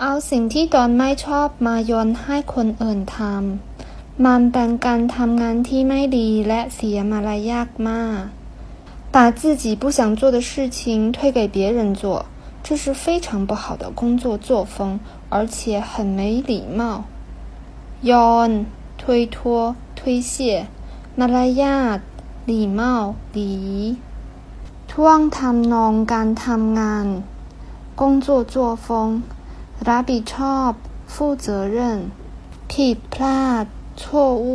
เอาสิ่งที่ตนไม่ชอบมาโยนให้คนอื่นทำ มันเป็นการทำงานที่ไม่ดีและเสียมารยาทมาก把自己不想做的事情推给别人做，这是非常不好的工作作风，而且很没礼貌。โยน推脱、推卸มารยาท礼貌、礼仪ท่วงทำนองการทำงาน工作作风 รับผิดชอบ负责任ผิดพลาด错误